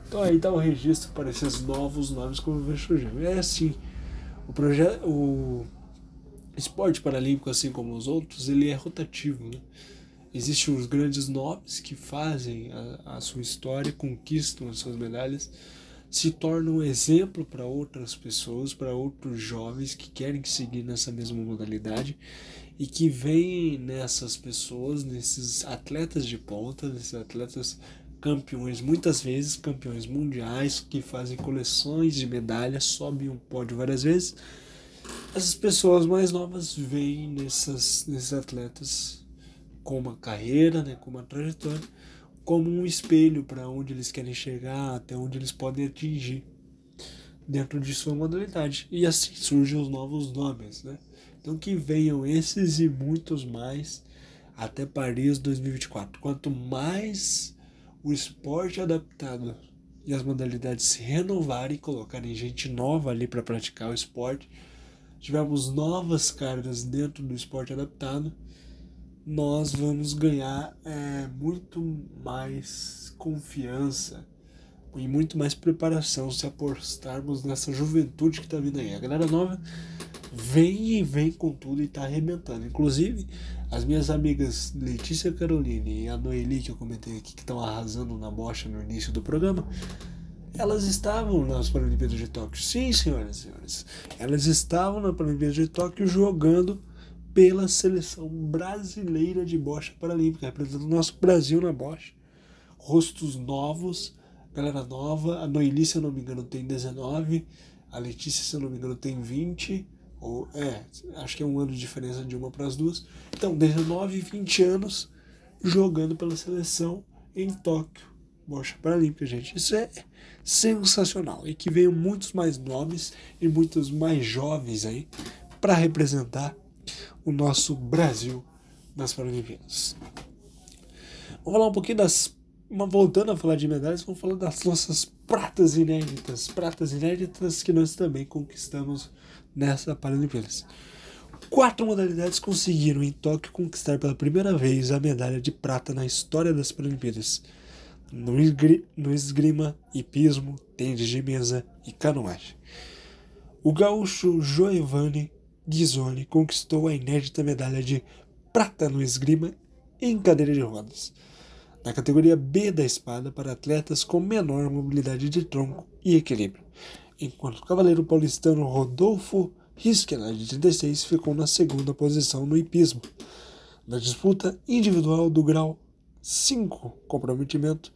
Então aí está o registro para esses novos nomes como vem surgindo. É assim, o projeto, o esporte paralímpico, assim como os outros, ele é rotativo, né? Existem os grandes nomes que fazem a, a sua história, conquistam as suas medalhas, se tornam exemplo para outras pessoas, para outros jovens que querem seguir nessa mesma modalidade e que veem nessas pessoas, nesses atletas de ponta, nesses atletas campeões, muitas vezes campeões mundiais, que fazem coleções de medalhas, sobem um pódio várias vezes. Essas pessoas mais novas veem nessas, nesses atletas com uma carreira, né, com uma trajetória, como um espelho para onde eles querem chegar, até onde eles podem atingir dentro de sua modalidade. E assim surgem os novos nomes, né? Então que venham esses e muitos mais até Paris 2024. Quanto mais o esporte adaptado e as modalidades se renovarem e colocarem gente nova ali para praticar o esporte, tivermos novas caras dentro do esporte adaptado, nós vamos ganhar é, muito mais confiança e muito mais preparação se apostarmos nessa juventude que está vindo aí. A galera nova vem e vem com tudo e está arrebentando. Inclusive, as minhas amigas Letícia Caroline e a Noeli, que eu comentei aqui, que estão arrasando na bocha no início do programa, elas estavam nas Paralimpíadas de Tóquio. Sim, senhoras e senhores. Elas estavam na Paralimpíada de Tóquio jogando pela seleção brasileira de bocha paralímpica, representando o nosso Brasil na bocha. Rostos novos, galera nova. A Noeli, se eu não me engano, tem 19. A Letícia, se eu não me engano, tem 20. Ou, é, acho que é um ano de diferença de uma para as duas. Então, 19 e 20 anos jogando pela seleção em Tóquio. Bocha Paralímpica, gente. Isso é sensacional. E que venham muitos mais nomes e muitos mais jovens aí para representar o nosso Brasil nas Paralimpíadas. Vamos falar um pouquinho das. Voltando a falar de medalhas, vamos falar das nossas pratas inéditas. Pratas inéditas que nós também conquistamos nessa Paralimpíadas. Quatro modalidades conseguiram em Tóquio conquistar pela primeira vez a medalha de prata na história das Paralimpíadas. No, esgri no esgrima, hipismo, tênis de mesa e canoagem. O gaúcho Giovanni Ghisoni conquistou a inédita medalha de prata no esgrima em cadeira de rodas, na categoria B da espada para atletas com menor mobilidade de tronco e equilíbrio, enquanto o cavaleiro paulistano Rodolfo Rischela, de 36, ficou na segunda posição no hipismo. Na disputa individual do grau 5, comprometimento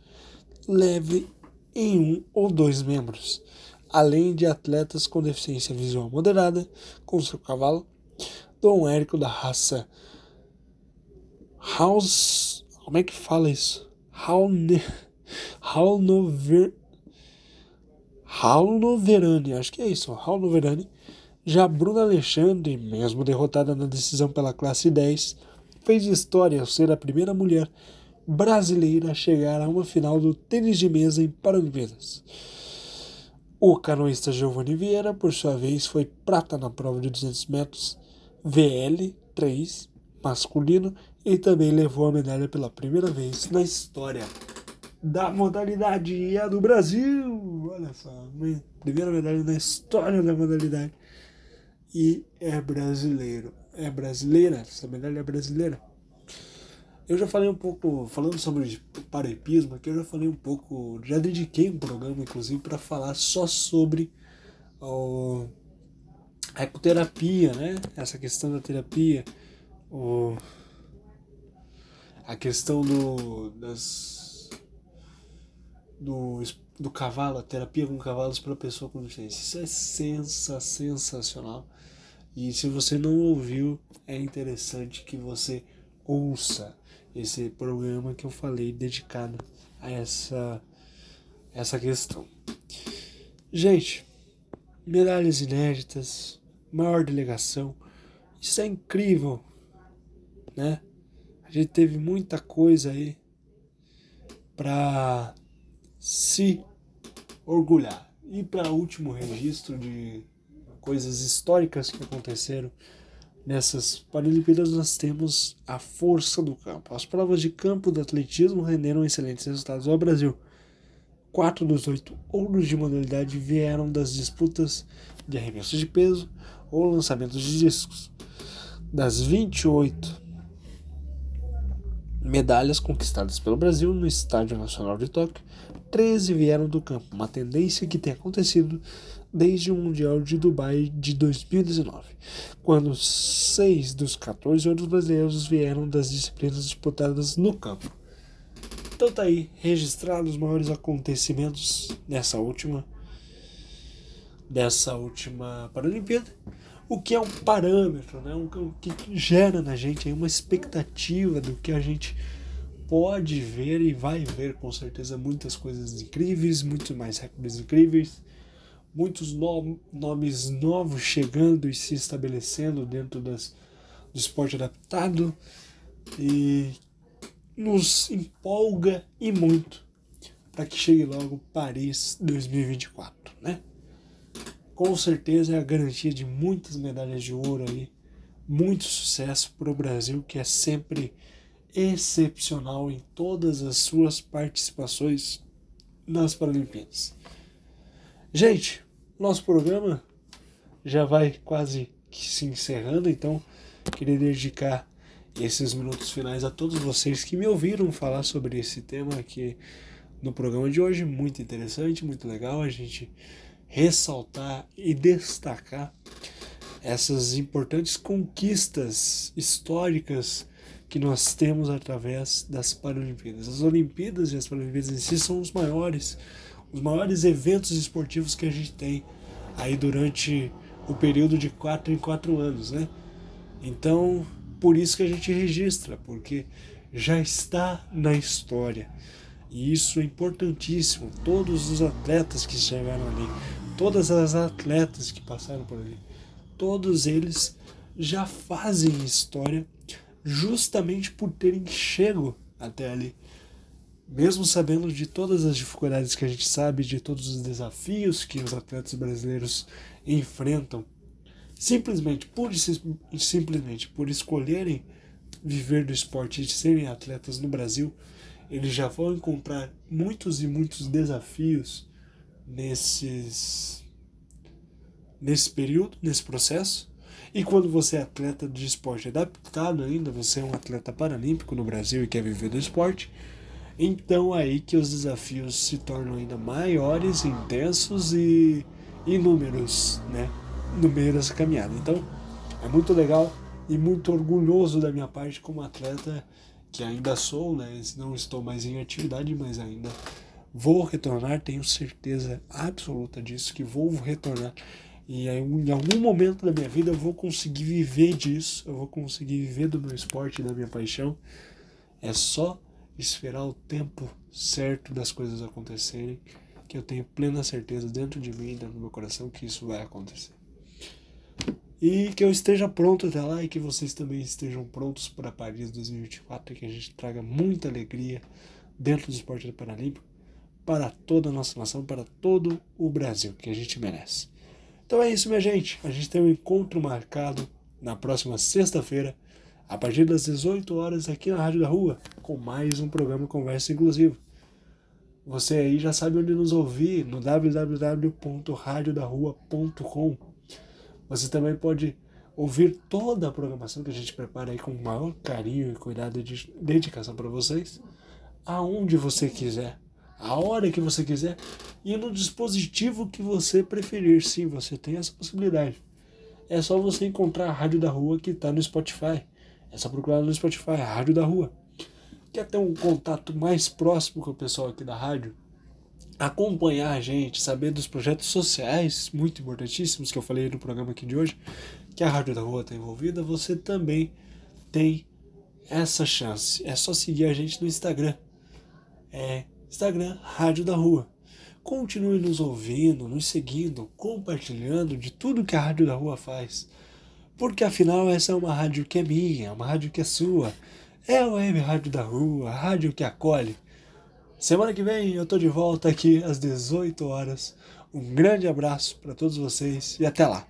leve em um ou dois membros, além de atletas com deficiência visual moderada, com seu cavalo, Dom Érico da raça House. Como é que fala isso? Halnover. Halnoverani, acho que é isso, Halnoverani. Já Bruna Alexandre, mesmo derrotada na decisão pela classe 10, fez história ao ser a primeira mulher brasileira a chegar a uma final do tênis de mesa em Paralimpíadas. O canoísta Giovanni Vieira, por sua vez, foi prata na prova de 200 metros VL 3 masculino e também levou a medalha pela primeira vez na história da modalidade e a do Brasil. Olha só, primeira medalha na história da modalidade e é brasileiro. É brasileira, essa medalha é brasileira. Eu já falei um pouco, falando sobre parahipismo aqui, eu já falei um pouco, já dediquei um programa, inclusive, para falar só sobre ó, a ecoterapia, né? Essa questão da terapia, o, a questão do, das, do, do cavalo, a terapia com cavalos para pessoa com deficiência. Isso é sensa, sensacional. E se você não ouviu, é interessante que você ouça esse programa que eu falei dedicado a essa essa questão. Gente, medalhas inéditas, maior delegação, isso é incrível, né? A gente teve muita coisa aí para se orgulhar. E para último registro de coisas históricas que aconteceram Nessas Paralimpíadas nós temos a força do campo. As provas de campo do atletismo renderam excelentes resultados ao Brasil. Quatro dos oito ouros de modalidade vieram das disputas de arremesso de peso ou lançamentos de discos. Das 28 medalhas conquistadas pelo Brasil no Estádio Nacional de Tóquio, 13 vieram do campo, uma tendência que tem acontecido desde o Mundial de Dubai de 2019, quando seis dos 14 outros brasileiros vieram das disciplinas disputadas no campo. Então tá aí registrados os maiores acontecimentos dessa última dessa última Paralimpíada, o que é um parâmetro, né? o que gera na gente uma expectativa do que a gente pode ver e vai ver com certeza muitas coisas incríveis, muitos mais recordes incríveis, muitos no nomes novos chegando e se estabelecendo dentro das, do esporte adaptado e nos empolga e muito para que chegue logo Paris 2024, né? Com certeza é a garantia de muitas medalhas de ouro aí, muito sucesso para o Brasil que é sempre excepcional em todas as suas participações nas Paralimpíadas. Gente, nosso programa já vai quase que se encerrando, então queria dedicar esses minutos finais a todos vocês que me ouviram falar sobre esse tema aqui no programa de hoje. Muito interessante, muito legal a gente ressaltar e destacar essas importantes conquistas históricas que nós temos através das Paralimpíadas. As Olimpíadas e as Paralimpíadas em si são os maiores, os maiores eventos esportivos que a gente tem aí durante o período de quatro em quatro anos, né? Então, por isso que a gente registra, porque já está na história. E isso é importantíssimo. Todos os atletas que chegaram ali, todas as atletas que passaram por ali, todos eles já fazem história justamente por terem chego até ali. Mesmo sabendo de todas as dificuldades que a gente sabe, de todos os desafios que os atletas brasileiros enfrentam, simplesmente por, simplesmente por escolherem viver do esporte e serem atletas no Brasil, eles já vão encontrar muitos e muitos desafios nesses nesse período, nesse processo, e quando você é atleta de esporte adaptado ainda, você é um atleta paralímpico no Brasil e quer viver do esporte, então aí que os desafios se tornam ainda maiores, intensos e inúmeros, né, no meio dessa caminhada. Então, é muito legal e muito orgulhoso da minha parte como atleta que ainda sou, né, não estou mais em atividade, mas ainda vou retornar, tenho certeza absoluta disso que vou retornar e em algum momento da minha vida eu vou conseguir viver disso, eu vou conseguir viver do meu esporte, da minha paixão. É só esperar o tempo certo das coisas acontecerem, que eu tenho plena certeza dentro de mim, dentro do meu coração, que isso vai acontecer. E que eu esteja pronto até lá e que vocês também estejam prontos para Paris 2024 e que a gente traga muita alegria dentro do esporte paralímpico para toda a nossa nação, para todo o Brasil, que a gente merece. Então é isso, minha gente. A gente tem um encontro marcado na próxima sexta-feira, a partir das 18 horas, aqui na Rádio da Rua, com mais um programa Conversa Inclusiva. Você aí já sabe onde nos ouvir, no www.radiodarrua.com. Você também pode ouvir toda a programação que a gente prepara aí com o maior carinho e cuidado e dedicação para vocês, aonde você quiser a hora que você quiser e no dispositivo que você preferir. Sim, você tem essa possibilidade. É só você encontrar a Rádio da Rua que está no Spotify. É só procurar no Spotify, Rádio da Rua. Quer ter um contato mais próximo com o pessoal aqui da rádio? Acompanhar a gente, saber dos projetos sociais muito importantíssimos que eu falei no programa aqui de hoje, que a Rádio da Rua está envolvida, você também tem essa chance. É só seguir a gente no Instagram. É Instagram Rádio da Rua. Continue nos ouvindo, nos seguindo, compartilhando de tudo que a Rádio da Rua faz. Porque afinal essa é uma rádio que é minha, uma rádio que é sua. É a Web Rádio da Rua, a rádio que acolhe. Semana que vem eu tô de volta aqui às 18 horas. Um grande abraço para todos vocês e até lá.